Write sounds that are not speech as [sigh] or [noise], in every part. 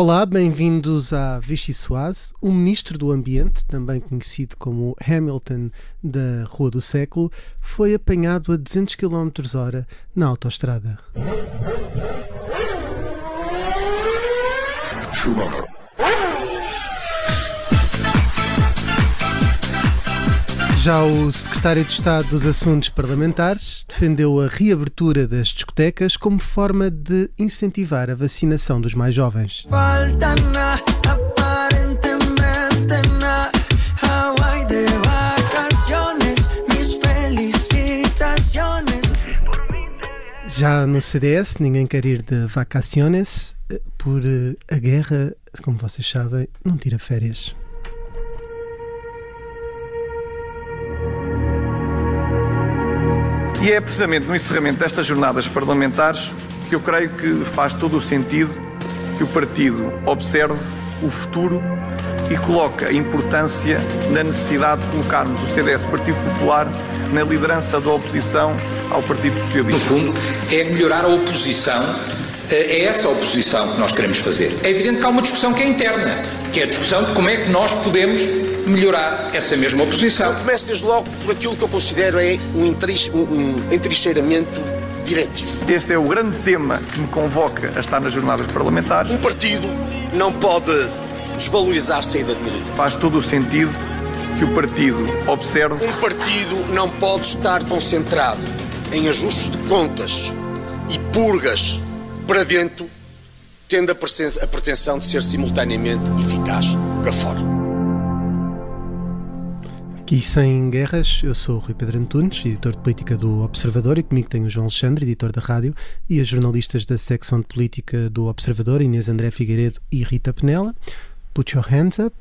Olá, bem-vindos à Vichy Soase. O ministro do Ambiente, também conhecido como Hamilton da Rua do Século, foi apanhado a 200 km hora na autoestrada. Já o secretário de Estado dos Assuntos Parlamentares defendeu a reabertura das discotecas como forma de incentivar a vacinação dos mais jovens. Já no CDS, ninguém quer ir de vacaciones, eh, por eh, a guerra, como vocês sabem, não tira férias. E é precisamente no encerramento destas jornadas parlamentares que eu creio que faz todo o sentido que o partido observe o futuro e coloque a importância na necessidade de colocarmos o CDS Partido Popular na liderança da oposição ao Partido Socialista. No fundo, é melhorar a oposição é essa a oposição que nós queremos fazer. É evidente que há uma discussão que é interna, que é a discussão de como é que nós podemos melhorar essa mesma oposição. Eu começo desde logo por aquilo que eu considero é um, um entrincheiramento diretivo. Este é o grande tema que me convoca a estar nas jornadas parlamentares. Um partido não pode desvalorizar saída de militância. Faz todo o sentido que o partido observe. Um partido não pode estar concentrado em ajustes de contas e purgas para dentro, tendo a pretensão de ser simultaneamente eficaz para fora. Aqui sem guerras, eu sou Rui Pedro Antunes, editor de política do Observador, e comigo tenho o João Alexandre, editor da rádio, e as jornalistas da secção de política do Observador, Inês André Figueiredo e Rita Penela. Put your hands up.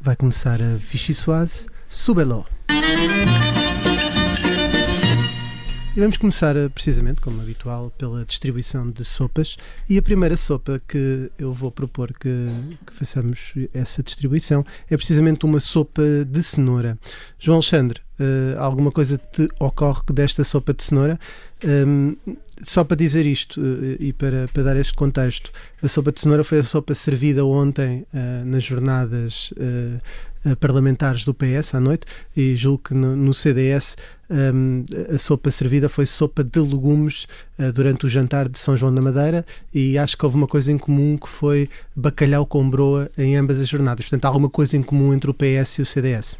Vai começar a Vichy Soise. Subelo. E vamos começar eh, precisamente, como habitual, pela distribuição de sopas. E a primeira sopa que eu vou propor que, que façamos essa distribuição é precisamente uma sopa de cenoura. João Alexandre, uh, alguma coisa te ocorre desta sopa de cenoura? Um, ehm, só para dizer isto uh, e para, para dar este contexto, a sopa de cenoura foi a sopa servida ontem uh, nas jornadas parlamentares do PS à noite e julgo que no, no CDS um, a sopa servida foi sopa de legumes uh, durante o jantar de São João da Madeira e acho que houve uma coisa em comum que foi bacalhau com broa em ambas as jornadas. Portanto, há alguma coisa em comum entre o PS e o CDS.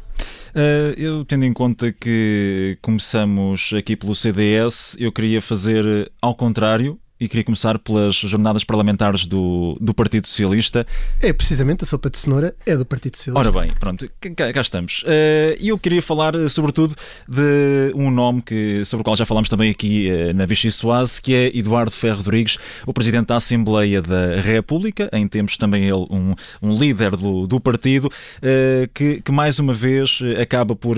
Uh, eu, tendo em conta que começamos aqui pelo CDS, eu queria fazer ao contrário e queria começar pelas jornadas parlamentares do, do Partido Socialista. É precisamente a sopa de cenoura é do Partido Socialista. Ora bem, pronto, cá, cá estamos. Eh, e uh, eu queria falar eh, sobretudo de um nome que, sobre o qual já falámos também aqui uh, na Vichy Soase, que é Eduardo Ferro Rodrigues, o Presidente da Assembleia da República, em tempos também ele um, um líder do, do partido, uh, que, que mais uma vez acaba por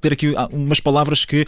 ter aqui umas palavras que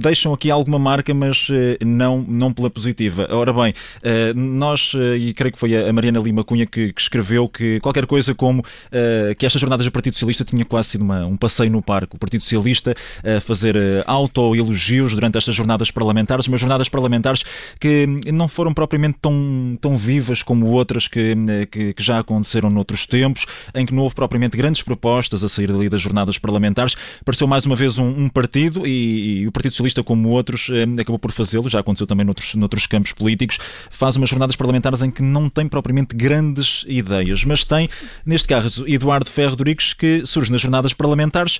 deixam aqui alguma marca, mas não, não pela posição positiva. Ora bem, eh, nós, eh, e creio que foi a Mariana Lima Cunha que, que escreveu que qualquer coisa como eh, que estas jornadas do Partido Socialista tinha quase sido uma, um passeio no parque. O Partido Socialista a fazer auto-elogios durante estas jornadas parlamentares, mas jornadas parlamentares que não foram propriamente tão, tão vivas como outras que, que, que já aconteceram noutros tempos, em que não houve propriamente grandes propostas a sair dali das jornadas parlamentares. Pareceu mais uma vez um, um partido e, e, o Partido Socialista, como outros, acabou por fazê-lo, já aconteceu também noutros, noutros outros campos políticos, faz umas jornadas parlamentares em que não tem propriamente grandes ideias, mas tem, neste caso, Eduardo Ferro Rodrigues, que surge nas jornadas parlamentares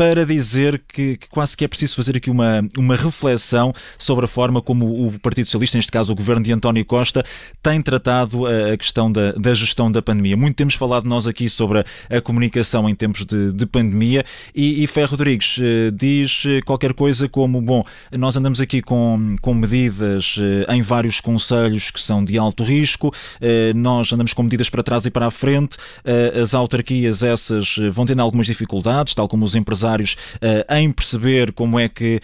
para dizer que, que, quase que é preciso fazer aqui uma, uma reflexão sobre a forma como o Partido Socialista, neste caso o governo de António Costa, tem tratado a, questão da, da, gestão da pandemia. Muito temos falado nós aqui sobre a, a comunicação em tempos de, de pandemia e, e Ferro Rodrigues eh, diz eh, qualquer coisa como, bom, nós andamos aqui com, com medidas eh, em vários conselhos que são de alto risco, nós andamos com medidas para trás e para a frente, as autarquias essas vão tendo algumas dificuldades, tal como os empresários parlamentares em perceber como é que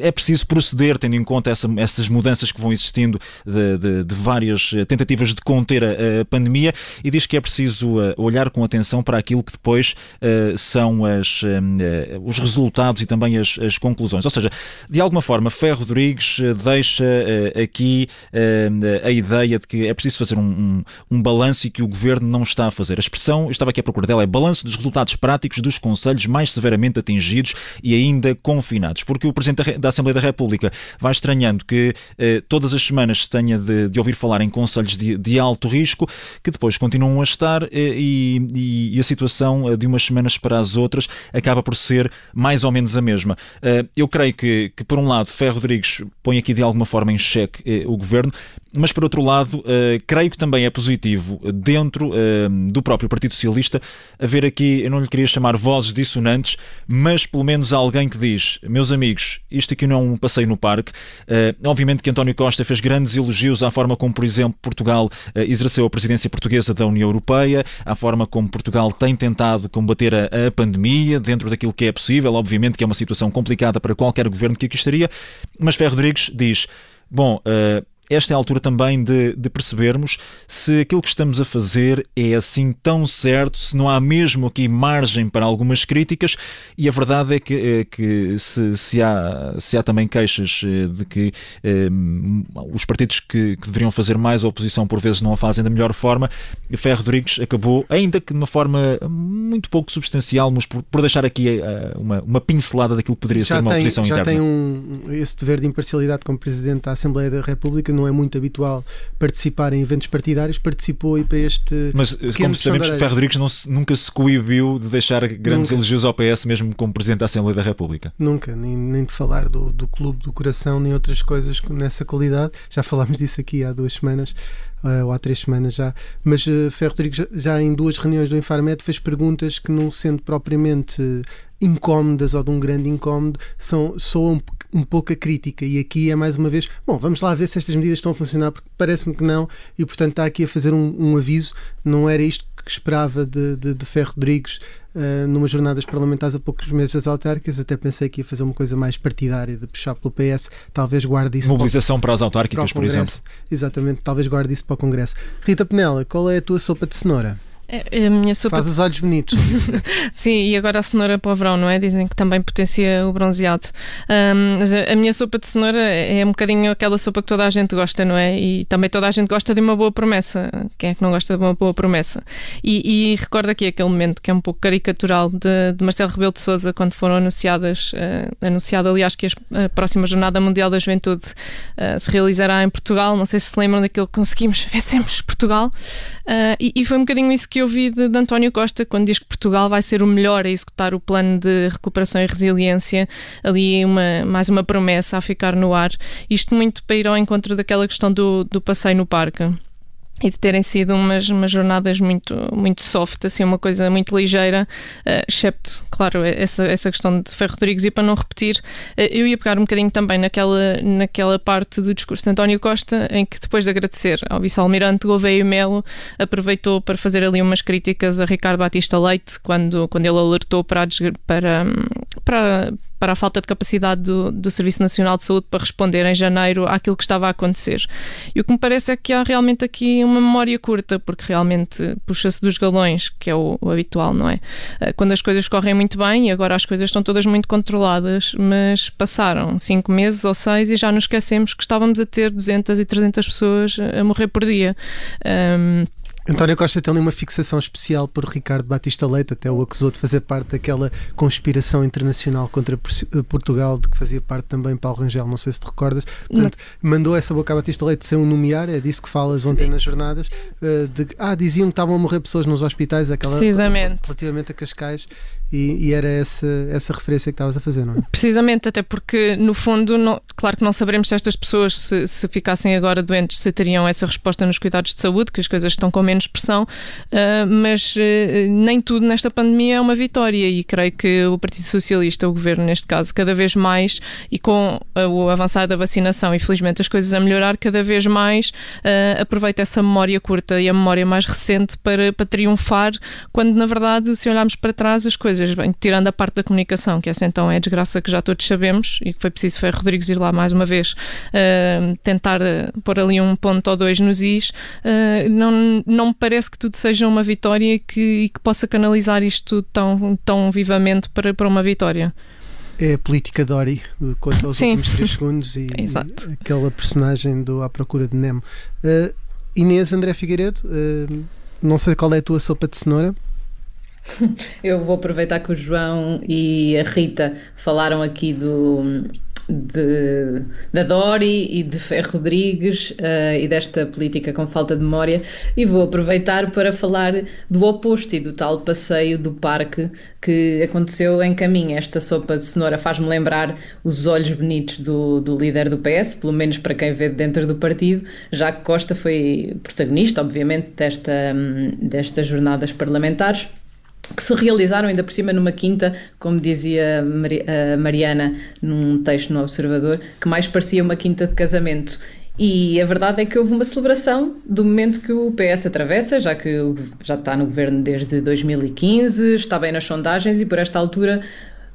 é preciso proceder, tendo em conta essa, essas mudanças que vão existindo de, de, de várias tentativas de conter a, pandemia e diz que é preciso olhar com atenção para aquilo que depois são as, os resultados e também as, as conclusões. Ou seja, de alguma forma, Ferro Rodrigues deixa aqui a ideia de que é preciso fazer um, um, um balanço e que o governo não está a fazer. A expressão, eu estava aqui à procura dela, é balanço dos resultados práticos dos conselhos mais severamente atingidos e ainda confinados. Porque o Presidente da Assembleia da República vai estranhando que eh, todas as semanas se tenha de, de, ouvir falar em conselhos de, de alto risco, que depois continuam a estar eh, e, e, a situação eh, de umas semanas para as outras acaba por ser mais ou menos a mesma. Eh, eu creio que, que, por um lado, Ferro Rodrigues põe aqui de alguma forma em xeque eh, o governo, mas por outro lado, uh, creio que também é positivo dentro do próprio Partido Socialista haver aqui, eu não lhe queria chamar vozes dissonantes, mas pelo menos alguém que diz: meus amigos, isto aqui não é um passeio no parque. Uh, obviamente que António Costa fez grandes elogios à forma como, por exemplo, Portugal exerceu a presidência portuguesa da União Europeia, à forma como Portugal tem tentado combater a, a pandemia dentro daquilo que é possível. Obviamente que é uma situação complicada para qualquer governo que aqui estaria, mas Ferro Rodrigues diz. Bom, uh, esta é a altura também de, de, percebermos se aquilo que estamos a fazer é assim tão certo, se não há mesmo aqui margem para algumas críticas, e a verdade é que, é que se, se, há, se há também queixas eh, de que eh, os partidos que, que, deveriam fazer mais oposição por vezes não a fazem da melhor forma, Ferro Rodrigues acabou, ainda que de uma forma muito pouco substancial, mas por, por deixar aqui uh, uma, uma pincelada daquilo que poderia já ser uma tem, oposição já interna. Já tem um, esse dever de imparcialidade como Presidente da Assembleia da República não é muito habitual participar em eventos partidários, participou e para este. Mas como sabemos, Ferro Rodrigues não nunca se coibiu de deixar grandes nunca. elogios ao PS, mesmo como Presidente da Assembleia da República. Nunca, nem, nem de falar do, do Clube do Coração, nem outras coisas nessa qualidade. Já falámos disso aqui há duas semanas. Uh, ou há três semanas já, mas uh, Ferro Rodrigues já, já, em duas reuniões do Infarmed fez perguntas que não sendo propriamente incómodas ou de um grande incómodo são, soam um pouco a crítica e aqui é mais uma vez, bom, vamos lá ver se estas medidas estão a funcionar porque parece-me que não e portanto está aqui a fazer um, um aviso, não era isto que esperava de, de, de Ferro Rodrigues uh, numa jornadas parlamentares a poucos meses das autárquicas, até pensei que ia fazer uma coisa mais partidária, de puxar pelo PS, talvez guarde isso Mobilização para, para as autárquicas, para por exemplo. Exatamente, talvez guarde isso para o Congresso. Rita Penela, qual é a tua sopa de cenoura? É, a minha sopa... Faz os olhos bonitos. [laughs] Sim, e agora a cenoura para o verão, não é? Dizem que também potencia o bronzeado. Um, mas a, minha sopa de cenoura é um bocadinho aquela sopa que toda a gente gosta, não é? E também toda a gente gosta de uma boa promessa. Quem é que não gosta de uma boa promessa? E, e recordo aqui aquele momento que é um pouco caricatural de, de Marcelo Rebelo de Sousa quando foram anunciadas, uh, anunciado aliás que a próxima Jornada Mundial da Juventude uh, se realizará em Portugal. Não sei se se lembram daquilo que conseguimos, [laughs] vencemos Portugal. Uh, e, e foi um bocadinho isso que eu vi de, de, António Costa quando diz que Portugal vai ser o melhor a executar o plano de recuperação e resiliência, ali uma, mais uma promessa a ficar no ar. Isto muito para ir ao encontro daquela questão do, do passeio no parque e de terem sido umas, umas jornadas muito, muito soft, assim, uma coisa muito ligeira, uh, excepto, claro, essa, essa questão de Ferro Rodrigues. E para não repetir, uh, eu ia pegar um bocadinho também naquela, naquela parte do discurso de António Costa, em que depois de agradecer ao vice-almirante Gouveia e Melo, aproveitou para fazer ali umas críticas a Ricardo Batista Leite, quando, quando ele alertou para, para, para para a falta de capacidade do, do Serviço Nacional de Saúde para responder em janeiro àquilo que estava a acontecer. E o que me parece é que há realmente aqui uma memória curta, porque realmente puxa-se dos galões, que é o, o, habitual, não é? Eh, quando as coisas correm muito bem e agora as coisas estão todas muito controladas, mas passaram cinco meses ou seis e já nos esquecemos que estávamos a ter 200 e 300 pessoas a morrer por dia. Um, António Costa tem ali uma fixação especial por Ricardo Batista Leite, até o acusou de fazer parte daquela conspiração internacional contra eh, Portugal, de que fazia parte também Paulo Rangel, não sei se te recordas. Portanto, não. mandou essa boca a Batista Leite sem o nomear, é disso que falas ontem Sim. nas jornadas. Eh, de, ah, diziam que estavam a morrer pessoas nos hospitais, aquela, Precisamente. relativamente a Cascais, e, e, era essa, essa referência que estavas a fazer, não é? Precisamente, até porque, no fundo, não, claro que não saberemos se estas pessoas, se, se ficassem agora doentes, se teriam essa resposta nos cuidados de saúde, que as coisas estão como menos pressão, uh, mas uh, nem tudo nesta pandemia é uma vitória e creio que o Partido Socialista, o governo neste caso, cada vez mais e com o avançar da vacinação e felizmente as coisas a melhorar, cada vez mais aproveita essa memória curta e a memória mais recente para, para triunfar, quando na verdade, se olharmos para trás, as coisas, bem, tirando a parte da comunicação, que essa então é a desgraça que já todos sabemos e que foi preciso foi Rodrigues ir lá mais uma vez uh, tentar pôr ali um ponto ou dois nos is, uh, não, não me parece que tudo seja uma vitória e que, e que possa canalizar isto tão, tão vivamente para, para uma vitória é a política Dory, quanto aos Sim. últimos 3 segundos e, [laughs] e, aquela personagem do À Procura de Nemo. Uh, Inês André Figueiredo, uh, não sei qual é a tua sopa de cenoura. [laughs] Eu vou aproveitar que o João e a Rita falaram aqui do, de, da Dori e de Ferro Rodrigues uh, e desta política com falta de memória e vou aproveitar para falar do oposto e do tal passeio do parque que aconteceu em caminho. Esta sopa de cenoura faz-me lembrar os olhos bonitos do, do líder do PS, pelo menos para quem vê dentro do partido, já que Costa foi protagonista, obviamente, desta, hum, destas jornadas parlamentares que se realizaram ainda por cima numa quinta, como dizia a Mariana num texto no Observador, que mais parecia uma quinta de casamento. E a verdade é que houve uma celebração do momento que o PS atravessa, já que já está no governo desde 2015, está bem nas sondagens e por esta altura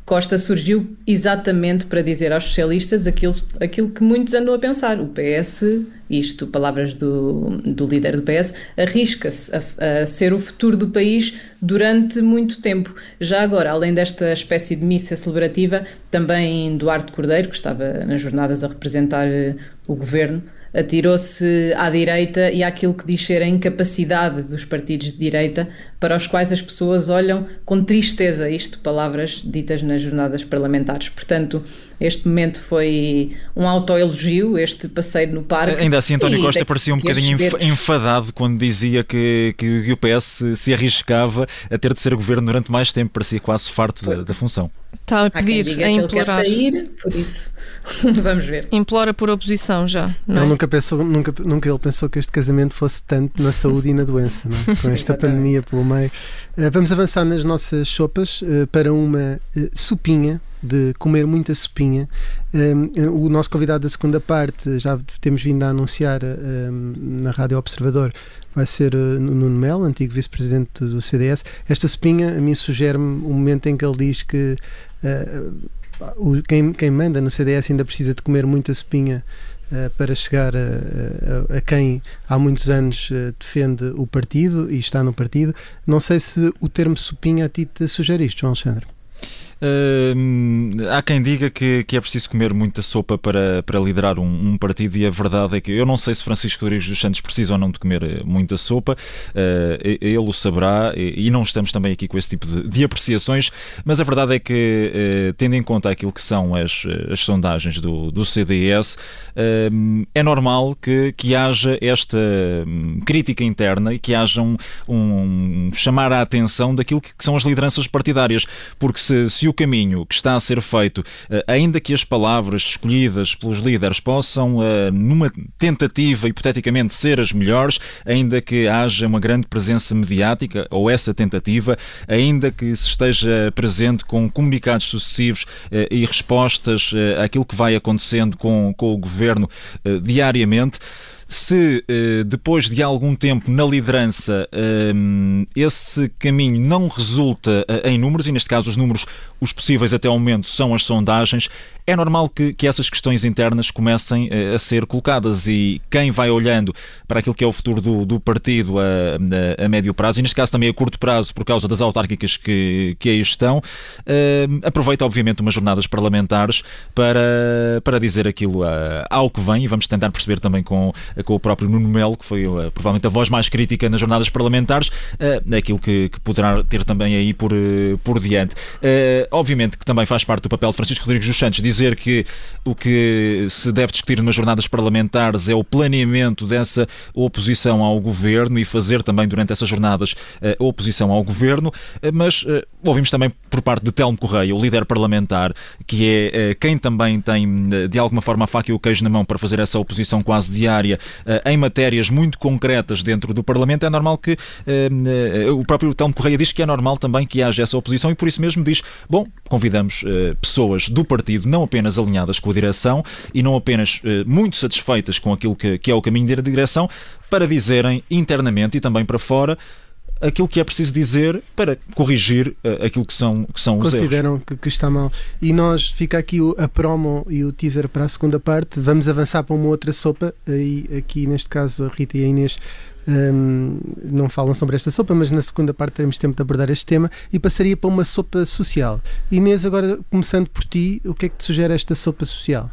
Costa surgiu exatamente para dizer aos socialistas aquilo, aquilo que muitos andam a pensar. O PS, isto, palavras do, do líder do PS, arrisca-se a, a, ser o futuro do país durante muito tempo. Já agora, além desta espécie de missa celebrativa, também Duarte Cordeiro, que estava nas jornadas a representar eh, o governo, atirou-se à direita e àquilo que diz ser a incapacidade dos partidos de direita para os quais as pessoas olham com tristeza, isto palavras ditas nas jornadas parlamentares. Portanto, este momento foi um autoelogio, este passeio no parque. Ainda assim, António Costa parecia um bocadinho enfadado quando dizia que, que o PS se arriscava a ter de ser governo durante mais tempo, parecia quase farto da, da função. Está a pedir, a implorar. sair, por isso [laughs] vamos ver. Implora por oposição já. Não é? Ele nunca pensou, nunca, nunca ele pensou que este casamento fosse tanto na saúde e na doença, não é? [laughs] com esta pandemia pelo meio. Uh, vamos avançar nas nossas sopas uh, para uma uh, sopinha de comer muita sopinha. Um, o nosso convidado da segunda parte, já temos vindo a anunciar um, na Rádio Observador, vai ser uh, Nuno Melo, antigo vice-presidente do CDS. Esta sopinha a mim sugere-me um momento em que ele diz que uh, o, quem, quem manda no CDS ainda precisa de comer muita sopinha Uh, para chegar a, a, a, quem há muitos anos uh, defende o partido e está no partido. Não sei se o termo sopinha a ti te sugere isto, João Alexandre. Uh, há quem diga que, que é preciso comer muita sopa para, para liderar um, um, partido, e a verdade é que eu não sei se Francisco Rodrigues dos Santos precisa ou não de comer eh, muita sopa, uh, ele o saberá, e, e, não estamos também aqui com esse tipo de, de apreciações, mas a verdade é que, uh, tendo em conta aquilo que são as, as sondagens do, do CDS, é normal que, que haja esta hum, crítica interna e que haja um, um chamar a atenção daquilo que, que são as lideranças partidárias, porque se, se o caminho que está a ser feito, eh, ainda que as palavras escolhidas pelos líderes possam, eh, numa tentativa, hipoteticamente, ser as melhores, ainda que haja uma grande presença mediática, ou essa tentativa, ainda que se esteja presente com comunicados sucessivos eh, e respostas àquilo que vai acontecendo com, com o governo diariamente se depois de algum tempo na liderança esse caminho não resulta em números, e neste caso os números os possíveis até ao momento são as sondagens, é normal que, que essas questões internas comecem a, eh, ser colocadas. E quem vai olhando para aquilo que é o futuro do, do partido a, a, a, médio prazo, e neste caso também a curto prazo, por causa das autárquicas que, que aí estão, aproveita obviamente umas jornadas parlamentares para, para dizer aquilo ao que vem, e vamos tentar perceber também com, com o próprio Nuno Melo, que foi uh, provavelmente a voz mais crítica nas jornadas parlamentares, uh, aquilo que, que poderá ter também aí por, por diante. obviamente que também faz parte do papel de Francisco Rodrigues dos Santos dizer que o que se deve discutir nas jornadas parlamentares é o planeamento dessa oposição ao governo e fazer também durante essas jornadas eh, oposição ao governo, eh, mas eh, ouvimos também por parte de Telmo Correia, o líder parlamentar, que é quem também tem de alguma forma a faca e o queijo na mão para fazer essa oposição quase diária em matérias muito concretas dentro do Parlamento, é normal que o próprio Telmo Correia diz que é normal também que haja essa oposição e por isso mesmo diz: bom, convidamos pessoas do partido não apenas alinhadas com a direção e não apenas muito satisfeitas com aquilo que, que é o caminho da direção, para dizerem internamente e também para fora aquilo que é preciso dizer para corrigir uh, aquilo que são, que são os Consideram que, que, está mal. E nós, fica aqui o, a promo e o teaser para a segunda parte. Vamos avançar para uma outra sopa. E aqui, neste caso, a Rita e a Inês um, não falam sobre esta sopa, mas na segunda parte teremos tempo de abordar este tema e passaria para uma sopa social. Inês, agora começando por ti, o que é que te sugere esta sopa social?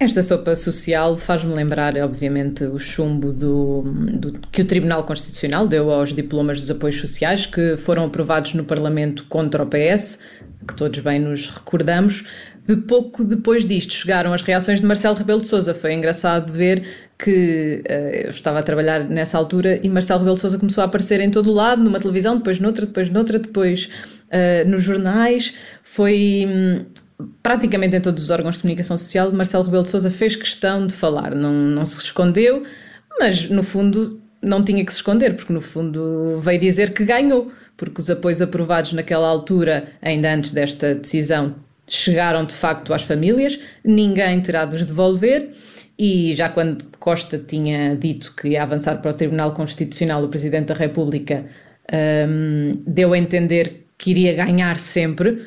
Esta sopa social faz-me lembrar, obviamente, o chumbo do, do, que o Tribunal Constitucional deu aos diplomas dos apoios sociais que foram aprovados no Parlamento contra o PS, que todos bem nos recordamos. De pouco depois disto chegaram as reações de Marcelo Rebelo de Sousa. Foi engraçado ver que uh, eu estava a trabalhar nessa altura e Marcelo Rebelo de Sousa começou a aparecer em todo o lado, numa televisão, depois noutra, depois noutra, depois uh, nos jornais. Foi hum, praticamente em todos os órgãos de comunicação social, Marcelo Rebelo de Sousa fez questão de falar, não, não se escondeu, mas no fundo não tinha que se esconder, porque no fundo veio dizer que ganhou, porque os apoios aprovados naquela altura, ainda antes desta decisão, chegaram de facto às famílias, ninguém terá de os devolver. E já quando Costa tinha dito que ia avançar para o Tribunal Constitucional, o Presidente da República um, deu a entender que iria ganhar sempre.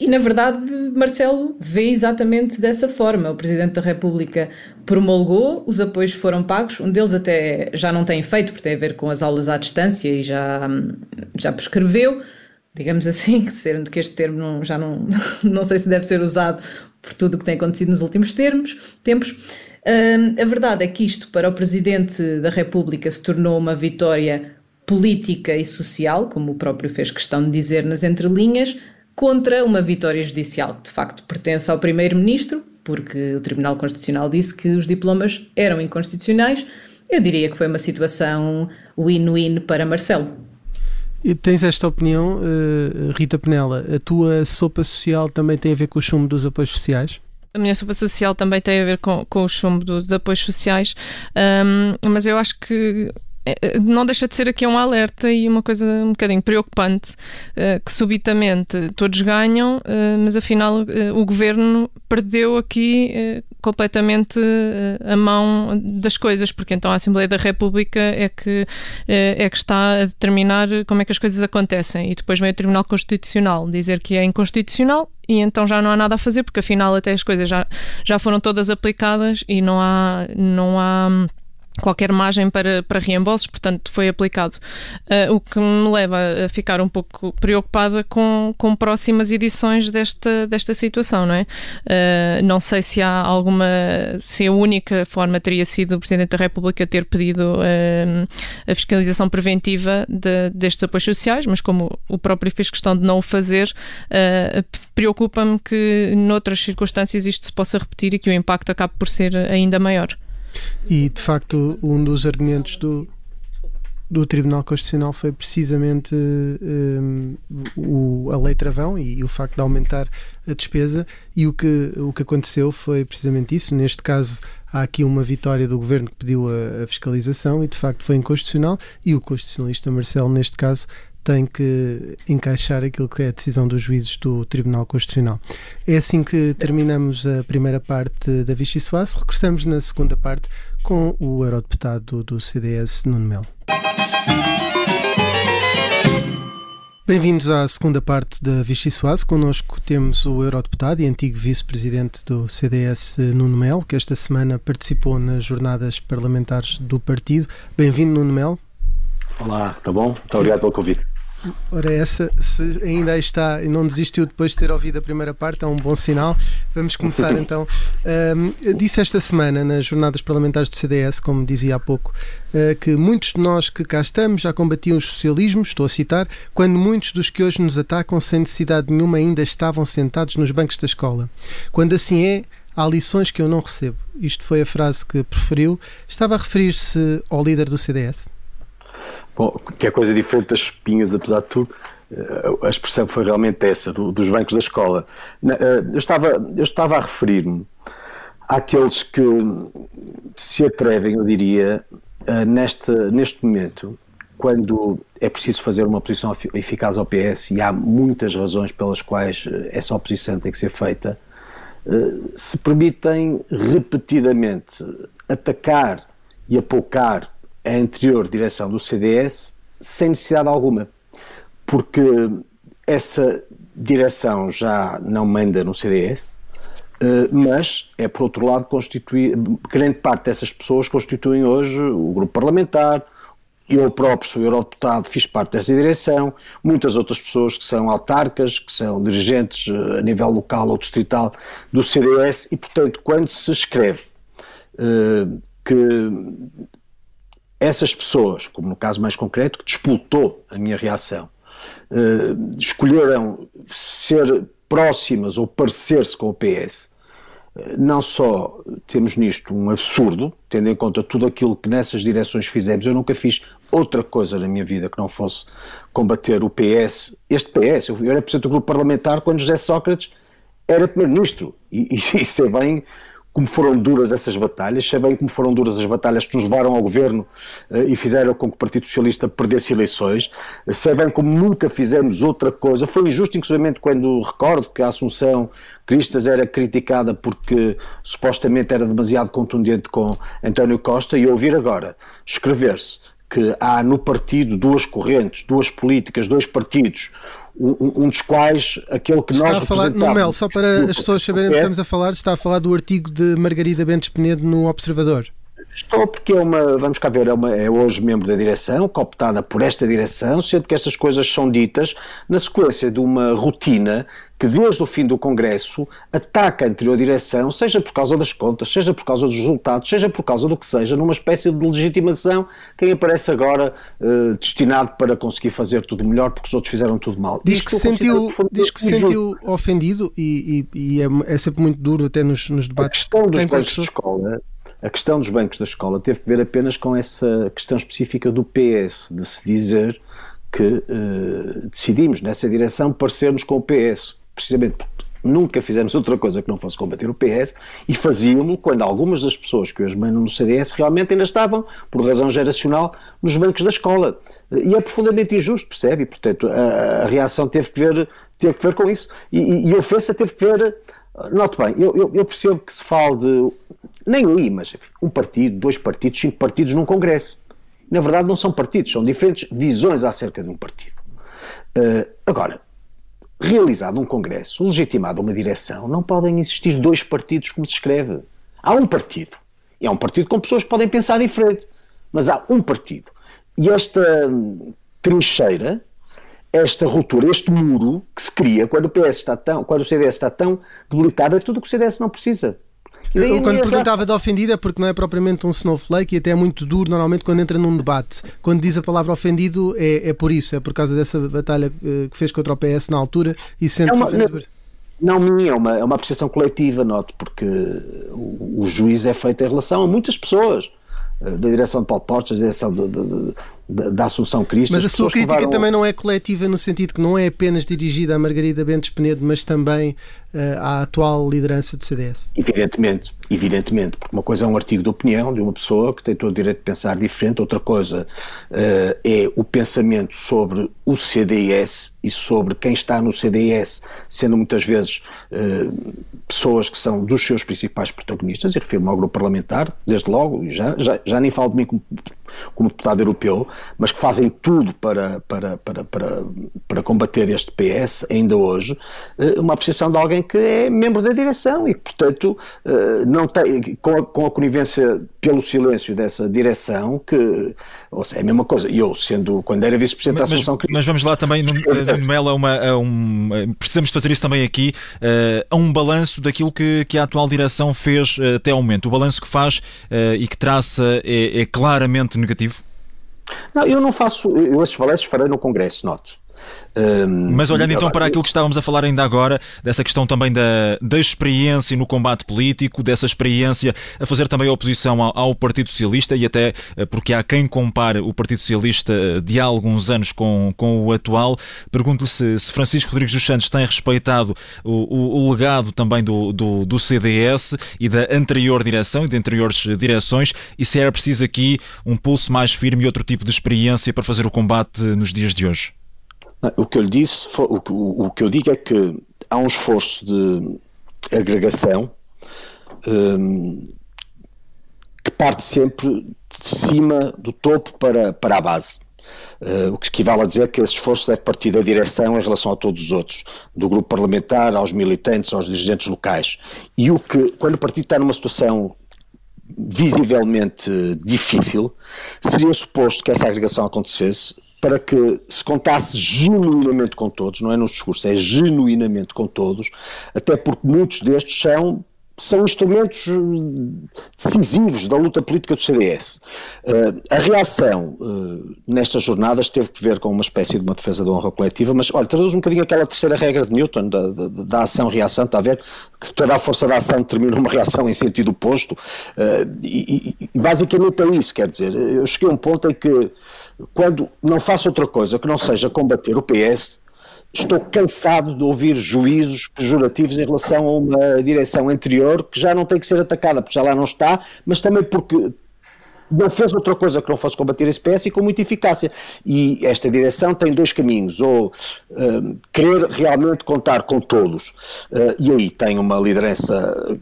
E, na verdade, Marcelo vê exatamente dessa forma. O Presidente da República promulgou, os apoios foram pagos, um deles até já não tem efeito, porque tem a ver com as aulas à distância e já, já prescreveu, digamos assim, [laughs] sendo que este termo não, já não, [laughs] não sei se deve ser usado por tudo o que tem acontecido nos últimos termos, tempos. a verdade é que isto, para o Presidente da República, se tornou uma vitória política e social, como o próprio fez questão de dizer nas entrelinhas, contra uma vitória judicial que de facto pertence ao Primeiro-Ministro, porque o Tribunal Constitucional disse que os diplomas eram inconstitucionais. Eu diria que foi uma situação win-win para Marcelo. E tens esta opinião, eh, Rita Penela? A tua sopa social também tem a ver com o chumbo dos apoios sociais? A minha sopa social também tem a ver com, com o chumbo dos apoios sociais, um, mas eu acho que não deixa de ser aqui um alerta e uma coisa um bocadinho preocupante uh, que subitamente todos ganham, uh, mas afinal uh, o governo perdeu aqui completamente a mão das coisas, porque então a Assembleia da República é que, é que está a determinar como é que as coisas acontecem e depois vem o Tribunal Constitucional dizer que é inconstitucional e então já não há nada a fazer, porque afinal até as coisas já, já foram todas aplicadas e não há. Não há qualquer margem para, para reembolsos, portanto foi aplicado. Uh, o que me leva a ficar um pouco preocupada com, com próximas edições desta, desta situação, não é? Uh, não sei se há alguma, se a única forma teria sido o Presidente da República ter pedido uh, a fiscalização preventiva de, destes apoios sociais, mas como o próprio fez questão de não o fazer, preocupa-me que noutras circunstâncias isto se possa repetir e que o impacto acabe por ser ainda maior. E de facto, um dos argumentos do, do Tribunal Constitucional foi precisamente um, o, a lei travão e, e, o facto de aumentar a despesa e o que, o que aconteceu foi precisamente isso. Neste caso há aqui uma vitória do Governo que pediu a, a fiscalização e de facto foi inconstitucional e o constitucionalista Marcelo neste caso tem que encaixar aquilo que é a decisão dos juízes do Tribunal Constitucional. É assim que terminamos a primeira parte da Vichy Soares. Regressamos na segunda parte com o eurodeputado do CDS, Nuno Melo. Bem-vindos à segunda parte da Vichy Soares. Connosco temos o eurodeputado e antigo vice-presidente do CDS, Nuno Melo, que esta semana participou nas jornadas parlamentares do partido. Bem-vindo, Nuno Melo. Olá, está bom? Muito obrigado pelo convite. Ora, essa, se ainda está e não desistiu depois de ter ouvido a primeira parte, é um bom sinal. Vamos começar então. Um, disse esta semana nas jornadas parlamentares do CDS, como dizia há pouco, uh, que muitos de nós que cá estamos já combatiam os socialismos, estou a citar, quando muitos dos que hoje nos atacam sem necessidade nenhuma ainda estavam sentados nos bancos da escola. Quando assim é, há lições que eu não recebo. Isto foi a frase que preferiu. Estava a referir-se ao líder do CDS? Bom, que é coisa diferente das espinhas, apesar de tudo. Eh, a expressão foi realmente essa, do, dos bancos da escola. Eh, eu estava, eu estava a referir-me há aqueles que se atrevem, eu diria, neste, neste momento, quando é preciso fazer uma oposição eficaz ao PS, e há muitas razões pelas quais essa oposição tem que ser feita, se permitem repetidamente atacar e apocar a anterior direção do CDS sem necessidade alguma, porque essa direção já não manda no CDS, eh, mas é por outro lado constituir grande parte dessas pessoas constituem hoje o grupo parlamentar. Eu próprio sou eurodeputado, fiz parte dessa direção, muitas outras pessoas que são autarcas, que são dirigentes eh, a nível local ou distrital do CDS, e portanto, quando se escreve uh, que essas pessoas, como no caso mais concreto, que disputou a minha reação, uh, escolheram ser próximas ou parecer-se com o PS, uh, não só temos nisto um absurdo, tendo em conta tudo aquilo que nessas direções fizemos, eu nunca fiz outra coisa na minha vida que não fosse combater o PS, este PS, eu era presidente do grupo parlamentar quando José Sócrates era primeiro-ministro, e, e [laughs] isso é bem como foram duras essas batalhas, sei bem como foram duras as batalhas que nos levaram ao governo uh, e fizeram com que o Partido Socialista perdesse eleições, sei bem como nunca fizemos outra coisa. Foi injusto, inclusive, quando recordo que a Assunção Cristas era criticada porque supostamente era demasiado contundente com António Costa e ouvir agora escrever-se que há no partido duas correntes, duas políticas, dois partidos, um, um dos quais aquele que está nós a falar, no Mel, só para as pessoas saberem do que estamos a falar, está a falar do artigo de Margarida Bentes Penedo no Observador. Estou porque é uma, vamos cá ver, é, uma, é, hoje membro da direção, cooptada por esta direção, sendo que estas coisas são ditas na sequência de uma rotina que desde o fim do Congresso ataca a anterior direção, seja por causa das contas, seja por causa dos resultados, seja por causa do que seja, numa espécie de legitimação, quem aparece agora uh, destinado para conseguir fazer tudo melhor porque os outros fizeram tudo mal. Diz que, sentiu, diz que se sentiu ofendido e, e, e é, é, sempre muito duro até nos, nos debates. A questão dos bancos de escola a questão dos bancos da escola teve que ver apenas com essa questão específica do PS, de se dizer que uh, decidimos nessa direção parecermos com o PS, precisamente porque nunca fizemos outra coisa que não fosse combater o PS e fazíamos quando algumas das pessoas que hoje mandam no CDS realmente ainda estavam, por razão geracional, nos bancos da escola. E é profundamente injusto, percebe? E, portanto, a, a reação teve que ver, teve que ver com isso. E, e, e a ofensa teve que ver Note bem, eu, eu, eu, percebo que se fala de, nem aí, mas enfim, um partido, dois partidos, cinco partidos num Congresso. Na verdade, não são partidos, são diferentes visões acerca de um partido. Uh, agora, realizado um Congresso, legitimado uma direção, não podem existir dois partidos como se escreve. Há um partido. E é um partido com pessoas que podem pensar diferente. Mas há um partido. E esta trincheira esta ruptura, este muro que se cria quando o PS está tão, quando o CDS está tão debilitado, é tudo o que o CDS não precisa. Eu, quando perguntava de ofendido é porque não é propriamente um snowflake e até é muito duro normalmente quando entra num debate. Quando diz a palavra ofendido é, é por isso, é por causa dessa batalha eh, que fez contra o PS na altura e sente-se é ofendido. Não, minha, é uma, é uma apreciação coletiva, note, porque o, o juízo é feito em relação a muitas pessoas eh, da direção de Paulo Portas, da direção de, de, da Assunção Cristo. Mas a sua crítica levaram... também não é coletiva no sentido que não é apenas dirigida a Margarida Bentes Penedo, mas também uh, à atual liderança do CDS. Evidentemente, evidentemente, porque uma coisa é um artigo de opinião de uma pessoa que tem todo o direito de pensar diferente, outra coisa uh, é o pensamento sobre o CDS e sobre quem está no CDS, sendo muitas vezes uh, pessoas que são dos seus principais protagonistas, e refiro-me ao grupo parlamentar, desde logo, já, já, já nem falo de mim como, como deputado europeu, mas que fazem tudo para, para, para, para, para combater este PS, ainda hoje, uh, uma apreciação de alguém que é membro da direção e que, portanto, uh, não tem, com a, com a conivência pelo silêncio dessa direção, que ou seja, é a mesma coisa. E eu, sendo, quando era vice-presidente da Associação Mas, mas vamos lá também, no, no Melo, a um, precisamos fazer isso também aqui, a um balanço daquilo que, que a atual direção fez até ao momento. O balanço que faz e que traça é, é, claramente negativo? Não, eu não faço, eu esses balanços farei no Congresso, note. Um, Mas olhando então para aquilo que estávamos a falar ainda agora, dessa questão também da, da experiência no combate político, dessa experiência a fazer também oposição ao, ao Partido Socialista e até eh, porque há quem compare o Partido Socialista eh, de há alguns anos com, com o atual, pergunto-lhe se, se, Francisco Rodrigues dos Santos tem respeitado o, o, o legado também do, do, do, CDS e da anterior direção e de anteriores direções e se era preciso aqui um pulso mais firme e outro tipo de experiência para fazer o combate nos dias de hoje. O que eu lhe disse, o que, eu digo é que há um esforço de agregação um, que parte sempre de cima do topo para, para a base. Uh, o que equivale a dizer que esse esforço deve partir da direção em relação a todos os outros, do grupo parlamentar, aos militantes, aos dirigentes locais. E o que, quando o partido está numa situação visivelmente difícil, seria suposto que essa agregação acontecesse para que se contasse genuinamente com todos, não é nos discursos, é genuinamente com todos, até porque muitos destes são são instrumentos decisivos da luta política do CDS. Uh, a reação uh, nestas jornadas teve que ver com uma espécie de uma defesa da honra coletiva, mas olha, traduz um bocadinho aquela terceira regra de Newton, da, da, da ação-reação, está a ver? Que toda a força da ação determina uma reação em sentido oposto, uh, e, e, basicamente é isso, quer dizer, eu cheguei a um ponto em que quando não faço outra coisa que não seja combater o PS, estou cansado de ouvir juízos pejorativos em relação a uma direção anterior que já não tem que ser atacada, porque já lá não está, mas também porque não fez outra coisa que não fosse combater esse PS e com muita eficácia. E esta direção tem dois caminhos, ou uh, querer realmente contar com todos, uh, e aí tem uma liderança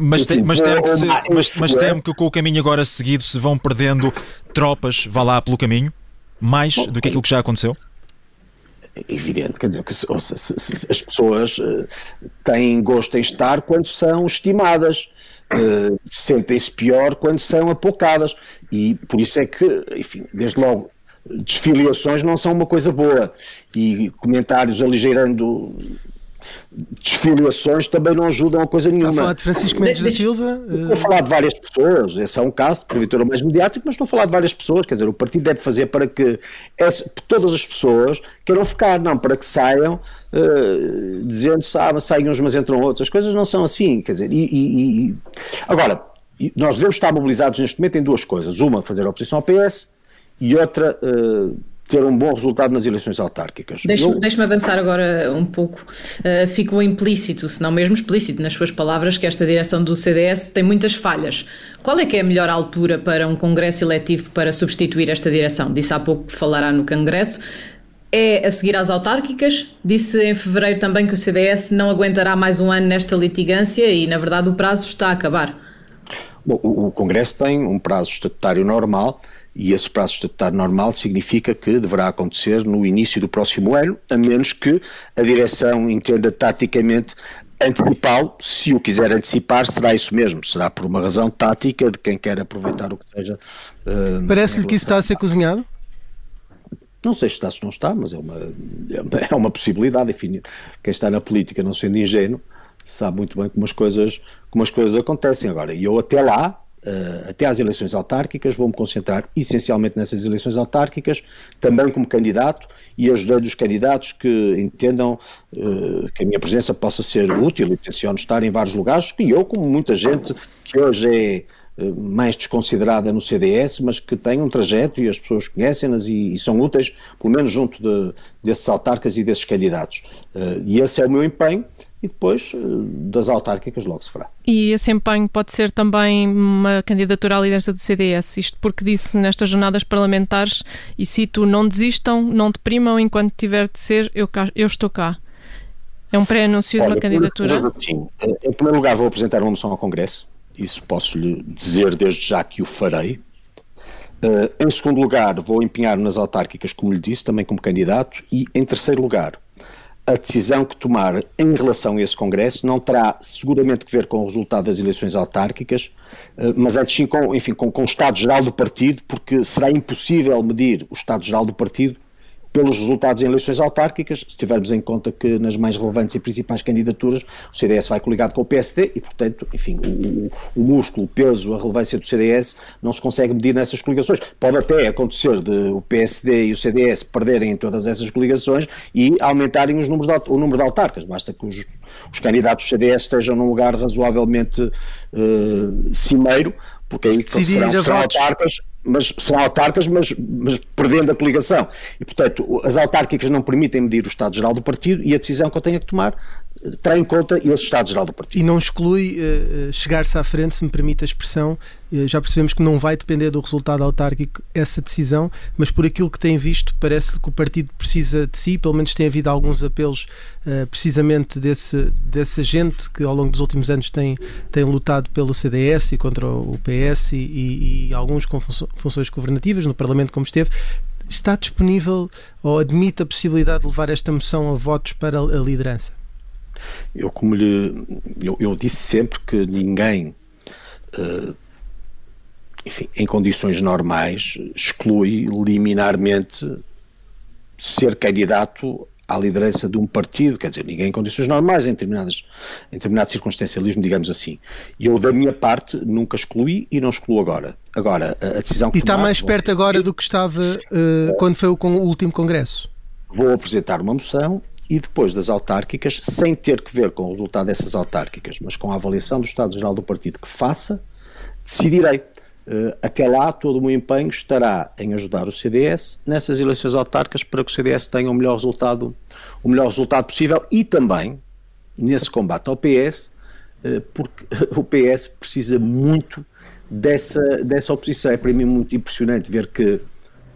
mas, tem, mas, temo que se, mas, mas temo que com o caminho agora seguido se vão perdendo tropas, vá lá pelo caminho, mais do que aquilo que já aconteceu? Evidente, quer dizer, que se, se, se, as pessoas uh, têm gosto em estar quando são estimadas, uh, sentem-se pior quando são apocadas, e por isso é que, enfim, desde logo, desfiliações não são uma coisa boa, e comentários aligeirando desfiliações também não ajudam a coisa nenhuma. Está a falar de Francisco Mendes da Silva? Estou a falar de várias pessoas, esse é um caso, porventura mais mediático, mas estou a falar de várias pessoas, quer dizer, o partido deve fazer para que essa, todas as pessoas queiram ficar, não para que saiam uh, dizendo ah, saem uns mas entram outros, as coisas não são assim, quer dizer, e, e, e... agora, nós devemos estar mobilizados neste momento em duas coisas, uma fazer a oposição ao PS e outra... Uh, ter um bom resultado nas eleições autárquicas. Deixe-me deixe avançar agora um pouco. Uh, ficou implícito, se não mesmo explícito, nas suas palavras, que esta direção do CDS tem muitas falhas. Qual é que é a melhor altura para um congresso eletivo para substituir esta direção? Disse há pouco que falará no congresso. É a seguir às autárquicas. Disse em fevereiro também que o CDS não aguentará mais um ano nesta litigância e, na verdade, o prazo está a acabar. Bom, o, o Congresso tem um prazo estatutário normal e esse prazo estatutário normal significa que deverá acontecer no início do próximo ano, a menos que a direção entenda taticamente antecipá-lo, se o quiser antecipar, será isso mesmo, será por uma razão tática de quem quer aproveitar o que seja. Uh, Parece-lhe que isso está a ser cozinhado? Não sei se está, se não está, mas é uma, é uma possibilidade. Enfim, quem está na política, não sendo ingênuo, sabe muito bem como as coisas, como as coisas acontecem. Agora, e eu até lá, uh, até às eleições autárquicas, vou-me concentrar essencialmente nessas eleições autárquicas, também como candidato e ajudando os candidatos que entendam uh, que a minha presença possa ser útil e tenciono estar em vários lugares, que eu, como muita gente que hoje é eh, mais desconsiderada no CDS, mas que tem um trajeto e as pessoas conhecem-nas e, e, são úteis, pelo menos junto de, desses autarcas e desses candidatos. Uh, e esse é o meu empenho e depois uh, das autárquicas logo se fará. E esse empenho pode ser também uma candidatura à liderança do CDS, isto porque disse nestas jornadas parlamentares, e cito, não desistam, não deprimam enquanto tiver de ser, eu, cá, eu estou cá. É um pré-anúncio de uma candidatura? Sim. Em primeiro lugar vou apresentar uma moção ao Congresso, isso posso-lhe dizer desde já que o farei. Uh, em segundo lugar, vou empenhar nas autárquicas, como lhe disse, também como candidato. E em terceiro lugar, a decisão que tomar em relação a esse Congresso não terá seguramente que ver com o resultado das eleições autárquicas, uh, mas antes sim com, enfim, com, com o Estado-Geral do Partido, porque será impossível medir o Estado-Geral do Partido pelos resultados em eleições autárquicas, se tivermos em conta que nas mais relevantes e principais candidaturas o CDS vai coligado com o PSD e, portanto, enfim, o, o músculo, o peso, a relevância do CDS não se consegue medir nessas coligações. Pode até acontecer de o PSD e o CDS perderem em todas essas coligações e aumentarem os números de, o número de autarcas. Basta que os, os candidatos do CDS estejam num lugar razoavelmente uh, cimeiro, porque aí serão, serão autarcas mas são autárquicas, mas, mas prevendo a coligação. E, portanto, as autárquicas não permitem medir o Estado-Geral do partido e a decisão que eu tenho que tomar terá em conta esse Estado-Geral do partido. E não exclui uh, chegar-se à frente, se me permite a expressão, uh, já percebemos que não vai depender do resultado autárquico essa decisão, mas por aquilo que tem visto, parece que o partido precisa de si, pelo menos tem havido alguns apelos uh, precisamente desse, dessa gente que ao longo dos últimos anos tem, tem lutado pelo CDS e contra o PS e, e, e alguns com funções governativas no Parlamento como esteve, está disponível ou admite a possibilidade de levar esta moção a votos para a liderança? Eu, como lhe, eu, eu disse sempre que ninguém, uh, enfim, em condições normais, exclui liminarmente ser candidato à liderança de um partido, quer dizer, ninguém em condições normais, em, determinadas, em determinado circunstancialismo, digamos assim. E eu, da minha parte, nunca excluí e não excluo agora. Agora, a, decisão que E está mais perto agora do que estava uh, quando foi o, o último congresso? Vou apresentar uma moção e depois das autárquicas, sem ter que ver com o resultado dessas autárquicas, mas com a avaliação do Estado-Geral do partido que faça, decidirei. Uh, até lá, todo o meu empenho estará em ajudar o CDS nessas eleições autárquicas para que o CDS tenha o melhor resultado, o melhor resultado possível e também nesse combate ao PS, uh, porque [laughs] o PS precisa muito dessa, dessa oposição. É para mim muito impressionante ver que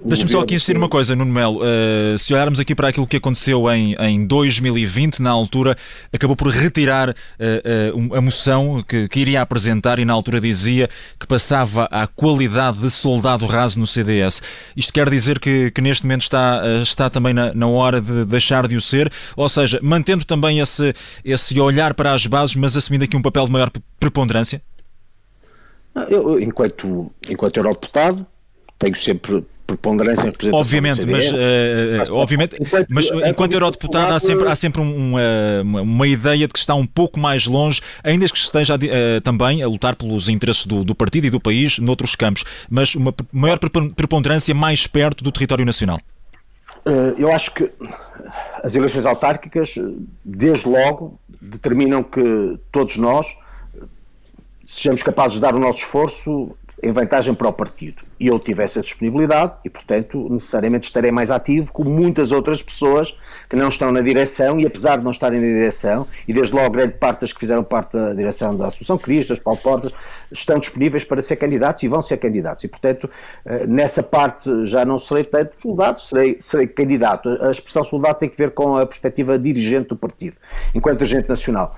Deixa-me só aqui insistir uma coisa, Nuno Melo. Uh, se olharmos aqui para aquilo que aconteceu em, em 2020, na altura, acabou por retirar uh, uh, a moção que, que, iria apresentar e na altura dizia que passava à qualidade de soldado raso no CDS. Isto quer dizer que, que neste momento está, está também na, na, hora de deixar de o ser, ou seja, mantendo também esse, esse olhar para as bases, mas assumindo aqui um papel de maior preponderância? Eu, enquanto, enquanto eurodeputado, tenho sempre preponderância em representação obviamente, mas, uh, mas, obviamente, enquanto, mas enquanto eurodeputado há sempre, há sempre uma, uma ideia de que está um pouco mais longe, ainda que esteja uh, também a lutar pelos interesses do, do, partido e do país noutros campos, mas uma maior preponderância mais perto do território nacional. Uh, eu acho que as eleições autárquicas, desde logo, determinam que todos nós sejamos capazes de dar o nosso esforço em vantagem para o partido. E eu tive essa disponibilidade e, portanto, necessariamente estarei mais ativo como muitas outras pessoas que não estão na direção e, apesar de não estarem na direção, e desde logo grande parte das que fizeram parte da direção da Associação Cristas, Paulo Portas, estão disponíveis para ser candidatos e vão ser candidatos. E, portanto, eh, nessa parte já não serei tanto soldado, serei, serei candidato. A expressão soldado tem que ver com a perspectiva dirigente do partido, enquanto agente nacional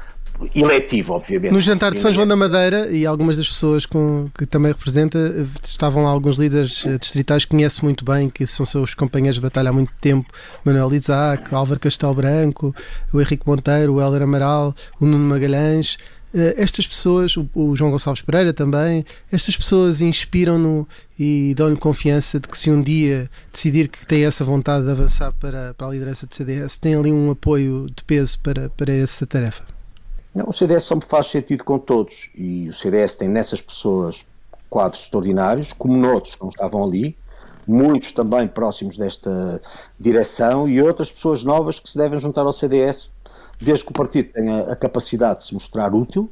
eletivo, obviamente. No jantar de São João da Madeira, e algumas das pessoas com, que também representa, estavam lá alguns líderes eh, distritais que conhece muito bem, que são seus companheiros de batalha há muito tempo, Manuel Isaac, Álvaro Castelo Branco, o Henrique Monteiro, o Helder Amaral, o Nuno Magalhães, eh, estas pessoas, o João Gonçalves Pereira também, estas pessoas inspiram-no e dão-lhe confiança de que se um dia decidir que tem essa vontade de avançar para, para a liderança do CDS, tem ali um apoio de peso para, para essa tarefa. Não, o CDS só me faz sentido com todos. E o CDS tem nessas pessoas quadros extraordinários, como noutros que não estavam ali, muitos também próximos desta direção e outras pessoas novas que se devem juntar ao CDS, desde que o partido tenha a capacidade de se mostrar útil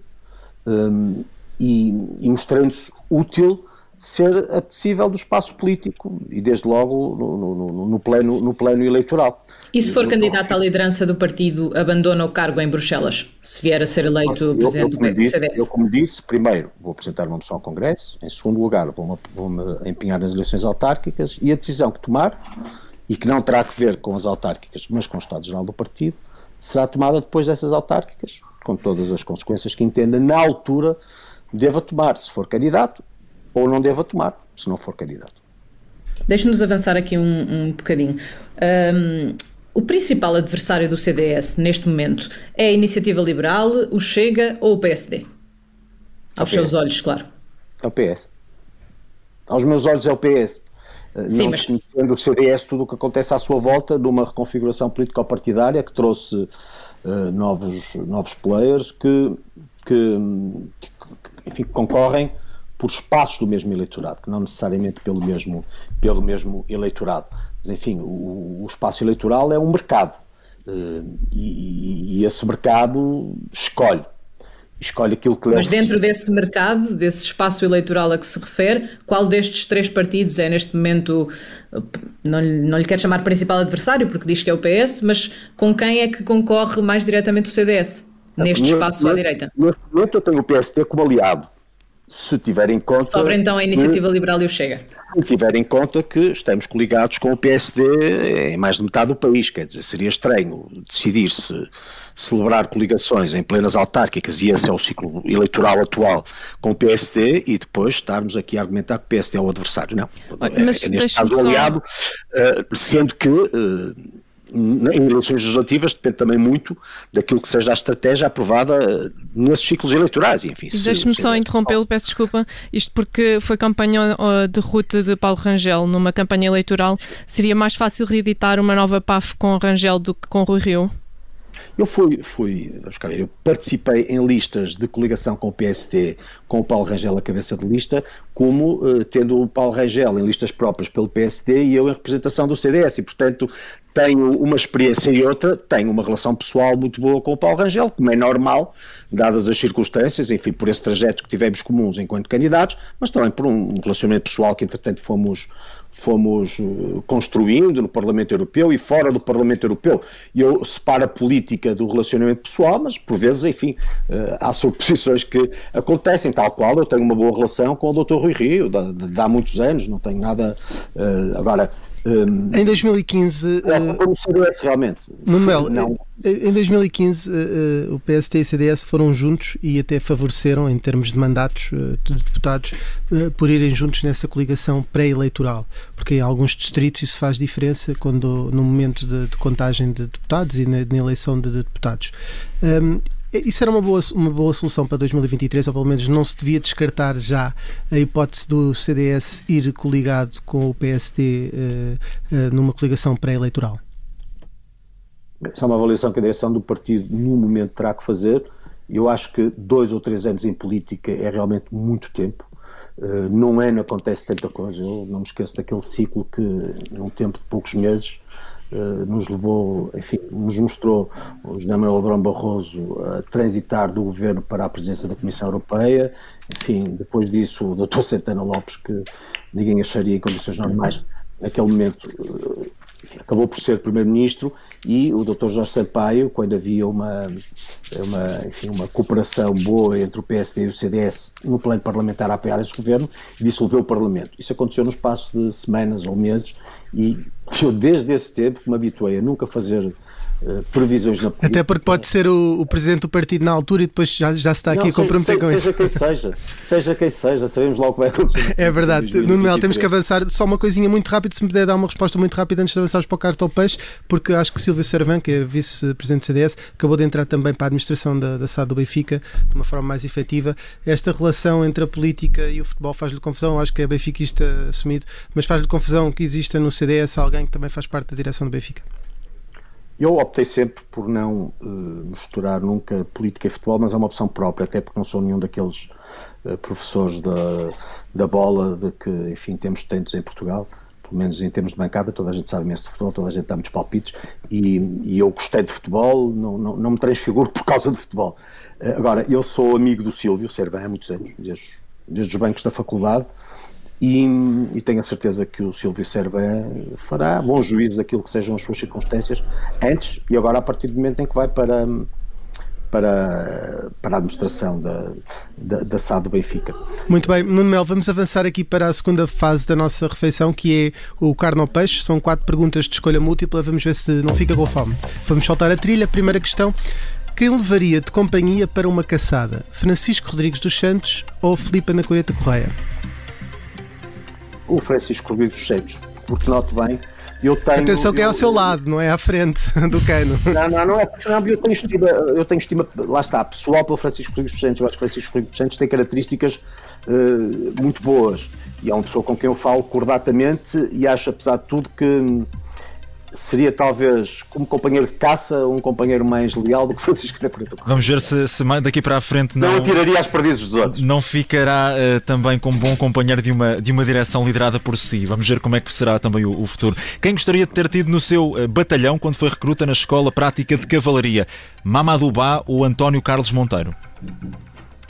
um, e, e mostrando-se útil ser apetecível do espaço político e desde logo no, no, no, pleno, no pleno eleitoral. E se for eu, candidato à liderança do partido, abandona o cargo em Bruxelas, se vier a ser eleito eu, presidente eu, do CDS? Eu, como disse, primeiro vou apresentar uma moção ao Congresso, em segundo lugar vou-me vou empenhar nas eleições autárquicas e a decisão que tomar, e que não terá que ver com as autárquicas, mas com o Estado-Geral do partido, será tomada depois dessas autárquicas, com todas as consequências que entenda na altura deva tomar, se for candidato, ou não deva tomar, se não for candidato. Deixe-nos avançar aqui um, um bocadinho. Um, o principal adversário do CDS neste momento é a Iniciativa Liberal, o Chega ou o PSD? Aos seus olhos, claro. É o PS. Aos meus olhos é o PS. Sim, não mas... desconhecendo o CDS tudo o que acontece à sua volta, de uma reconfiguração político-partidária que trouxe uh, novos, novos players que, que, que enfim, concorrem por espaços do mesmo eleitorado, que não necessariamente pelo mesmo, pelo mesmo eleitorado. Mas, enfim, o, o espaço eleitoral é um mercado uh, e, e, esse mercado escolhe. Escolhe aquilo que Mas dentro desse mercado, desse espaço eleitoral a que se refere, qual destes três partidos é neste momento, não, não lhe quero chamar principal adversário porque diz que é o PS, mas com quem é que concorre mais diretamente o CDS? Neste espaço à direita? Neste momento eu tenho o PSD como aliado se tiver em conta. Sobra então a Iniciativa que, Liberal e o Chega. Se tiver em conta que estamos coligados com o PSD em mais de metade do país, quer dizer, seria estranho decidir-se celebrar coligações em plenas autárquicas, e esse é o ciclo eleitoral atual, com o PSD, e depois estarmos aqui a argumentar que o PSD é o adversário. Não. Mas, é, neste caso, o aliado, só... uh, sendo que. Em eleições legislativas depende também muito daquilo que seja a estratégia aprovada eh, nesses ciclos eleitorais. Deixe-me só interrompê-lo, peço desculpa, isto porque foi campanha de ruta de Paulo Rangel numa campanha eleitoral. Seria mais fácil reeditar uma nova PAF com Rangel do que com Rui Rio? Eu fui, fui eu participei em listas de coligação com o PSD, com o Paulo Rangel à cabeça de lista, como uh, tendo o Paulo Rangel em listas próprias pelo PSD e eu em representação do CDS, e portanto tenho uma experiência e outra, tenho uma relação pessoal muito boa com o Paulo Rangel, como é normal, dadas as circunstâncias, enfim, por esse trajeto que tivemos comuns enquanto candidatos, mas também por um relacionamento pessoal que entretanto fomos fomos eh, construindo no Parlamento Europeu e fora do Parlamento Europeu. Eu separo a política do relacionamento pessoal, mas por vezes, enfim, eh, há sobreposições que acontecem, tal qual eu tenho uma boa relação com o Dr. Rui Rio, de, de há muitos anos, não tenho nada. Eh, agora, um, em 2015. É, como CDS realmente. Manuel, não. em 2015 uh, uh, o PST e o CDS foram juntos e até favoreceram, em termos de mandatos uh, de deputados, uh, por irem juntos nessa coligação pré-eleitoral. Porque em alguns distritos isso faz diferença quando, no momento de, de contagem de deputados e na, na eleição de, de deputados. Um, isso era uma boa, uma boa solução para 2023, ou pelo menos não se devia descartar já a hipótese do CDS ir coligado com o PSD uh, uh, numa coligação pré-eleitoral? Essa é uma avaliação que a direção do partido, no momento, terá que fazer. Eu acho que dois ou três anos em política é realmente muito tempo. Uh, num ano acontece tanta coisa. Eu não me esqueço daquele ciclo que, num tempo de poucos meses, eh, nos levou, enfim, nos mostrou o José Manuel Adrão Barroso a transitar do governo para a presidência da Comissão Europeia. Enfim, depois disso, o Dr. Santana Lopes, que ninguém acharia em condições normais, naquele momento eh, acabou por ser primeiro-ministro e o Dr. Jorge Sampaio, quando havia uma, uma, enfim, uma cooperação boa entre o PSD e o CDS no plano parlamentar a apoiar esse governo, dissolveu o Parlamento. Isso aconteceu no espaço de semanas ou meses e eu desde esse tempo me habituei a nunca fazer previsões na política. Até porque pode ser o, o, presidente do partido na altura e depois já, já se está aqui não, a comprometer seja, com isso. Seja quem seja, seja quem seja, sabemos logo o que vai acontecer. [laughs] É verdade. Nuno Mel, temos que avançar. Só uma coisinha muito rápida, se me puder dar uma resposta muito rápida antes de avançarmos para o cartão peixe, porque acho que Silvio Servan, que é vice-presidente do CDS, acabou de entrar também para a administração da, da SAD do Benfica de uma forma mais efetiva. Esta relação entre a política e o futebol faz-lhe confusão, acho que é benfiquista assumido, mas faz-lhe confusão que exista no CDS alguém que também faz parte da direção do Benfica. Eu optei sempre por não uh, misturar nunca política e futebol, mas é uma opção própria, até porque não sou nenhum daqueles uh, professores da, da bola de que, enfim, temos tantos em Portugal, pelo menos em termos de bancada, toda a gente sabe imenso de futebol, toda a gente dá muitos palpites, e, e eu gostei de futebol, não, não, não, me transfiguro [laughs] por causa de futebol. Uh, agora, eu sou amigo do Silvio Servan há muitos anos, desde, desde os bancos da faculdade, e, e, tenho a certeza que o Silvio Serva fará bom juízo daquilo que sejam as suas circunstâncias antes e agora a partir do momento em que vai para para, para a administração da, da, da SAD do Benfica. Muito bem, Nuno Mel, vamos avançar aqui para a segunda fase da nossa refeição, que é o carne ao peixe. São quatro perguntas de escolha múltipla, vamos ver se não fica com fome. Vamos soltar a trilha. Primeira questão. Quem levaria de companhia para uma caçada? Francisco Rodrigues dos Santos ou Filipe Anacoreta Correia? O Francisco Rodrigues dos Santos. porque noto bem. Eu tenho, Atenção que é ao seu lado, não é à frente [laughs] do cano. Não, não, não é não, eu tenho estima, eu tenho estima, lá está, pessoal pelo Francisco Rodrigues dos Santos. Eu acho que Francisco Rodrigues dos Santos tem características uh, muito boas e é uma pessoa com quem eu falo cordatamente e acho, apesar de tudo, que seria talvez como companheiro de caça um companheiro mais leal do que Francisco Correta. Vamos ver se, se daqui para a frente não, não atiraria às perdizes dos outros. Não ficará uh, também como bom companheiro de uma, de uma direção liderada por si. Vamos ver como é que será também o, o futuro. Quem gostaria de ter tido no seu uh, batalhão quando foi recruta na Escola Prática de Cavalaria? Mamadou Bá ou António Carlos Monteiro?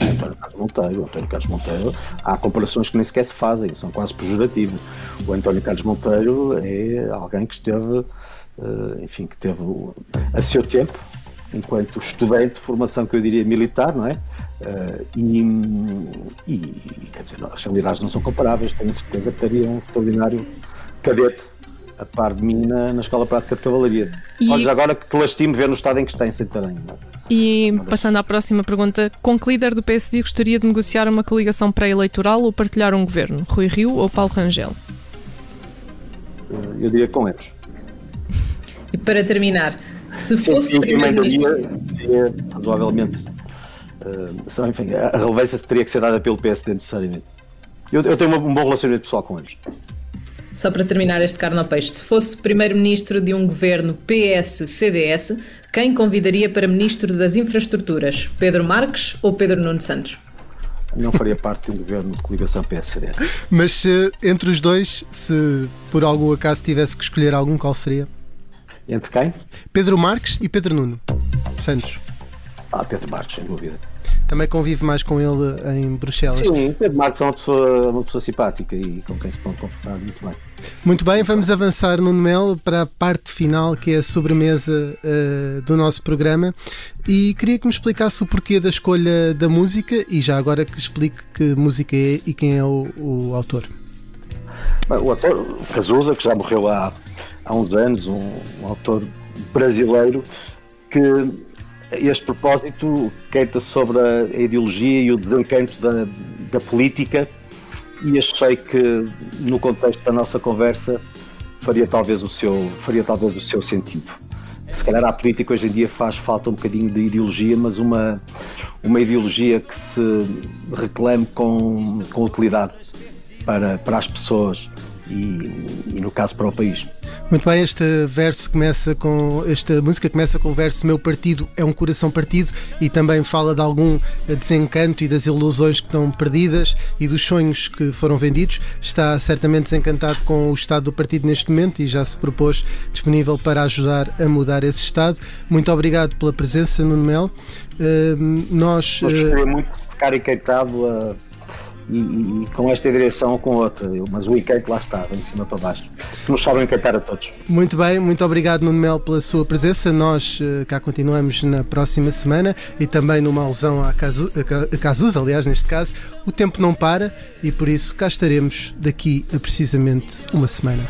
António Carlos Monteiro. António Carlos Monteiro, há comparações que nem sequer se fazem, são quase pejorativas. O António Carlos Monteiro é alguém que esteve, eh, enfim, que teve a seu tempo, enquanto estudante de formação que eu diria militar, não é? Eh, e, e quer dizer, as habilidades não são comparáveis, tenho certeza que teria um extraordinário cadete a par de mim na, na Escola Prática de Cavalaria. E... Olha, agora que te lastime ver no estado em que está em Santarém. E passando à próxima pergunta, com que líder do PSD gostaria de negociar uma coligação pré-eleitoral ou partilhar um governo? Rui Rio ou Paulo Rangel? Eu diria com eles. E para terminar, se fosse primeiro-ministro... Razoavelmente... Uh, enfim, a relevância teria que ser dada pelo PSD necessariamente. Eu, eu tenho um bom relacionamento pessoal com eles. Só para terminar este carne ao peixe, se fosse primeiro-ministro de um governo PS-CDS, quem convidaria para ministro das Infraestruturas? Pedro Marques ou Pedro Nuno Santos? Não faria parte de um governo de coligação PS-CDS. Mas entre os dois, se por algum acaso tivesse que escolher algum, qual seria? Entre quem? Pedro Marques e Pedro Nuno Santos. Ah, Pedro Marques, sem dúvida. Também convive mais com ele em Bruxelas. Sim, Pedro Marques é uma pessoa, uma pessoa simpática e com quem se pode conversar muito bem. Muito bem, vamos avançar, no Mel, para a parte final, que é a sobremesa uh, do nosso programa. E queria que me explicasse o porquê da escolha da música e já agora que explique que música é e quem é o, o autor. Bem, o autor, Cazuza, que já morreu há, há uns anos, um, um autor brasileiro que este propósito queita sobre a ideologia e o desencanto da, da política e achei que no contexto da nossa conversa faria talvez o seu, faria talvez o seu sentido. Se calhar a política hoje em dia faz falta um bocadinho de ideologia, mas uma, uma ideologia que se reclame com, com utilidade para, para as pessoas e, e no caso para o país. Muito bem, este verso começa com esta música começa com o verso Meu partido é um coração partido e também fala de algum desencanto e das ilusões que estão perdidas e dos sonhos que foram vendidos. Está certamente desencantado com o estado do partido neste momento e já se propôs disponível para ajudar a mudar esse estado. Muito obrigado pela presença, Nuno Mel. Uh, nós. Uh... Gostaria muito de ficar encantada a e, e, com esta direção ou com outra. Mas o encanto lá está, de cima para baixo. Que nos sabem encantar a todos. Muito bem, muito obrigado, Nuno Mel, pela sua presença. Nós uh, cá continuamos na próxima semana e também numa alusão a Cazuza, aliás, neste caso. O tempo não para e por isso cá estaremos daqui a precisamente uma semana.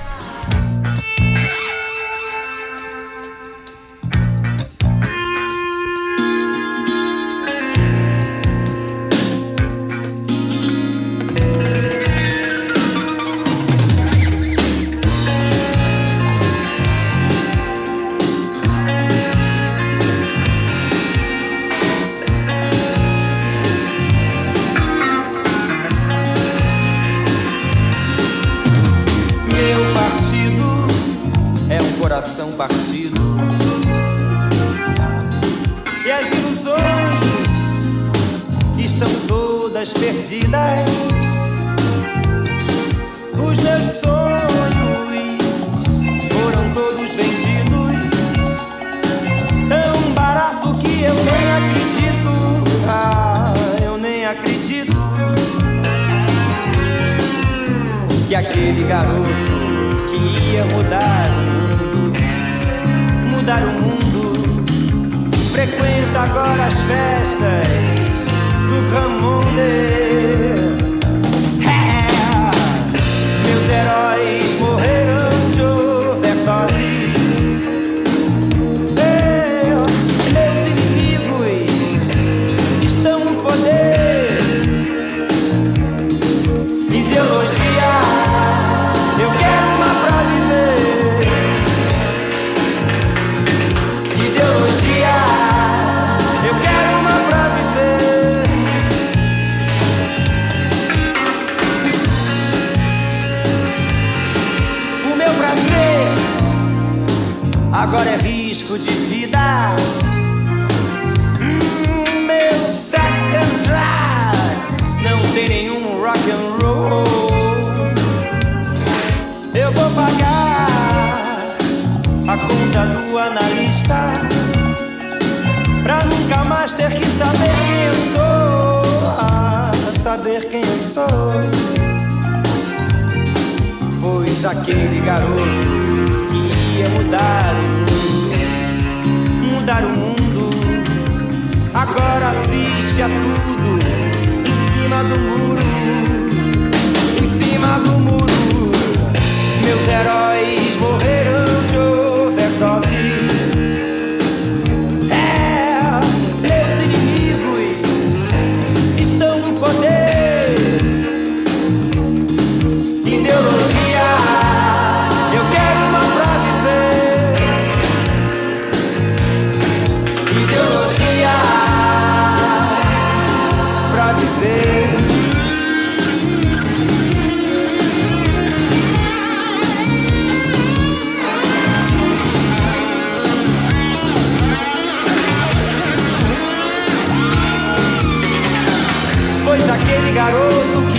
garoto que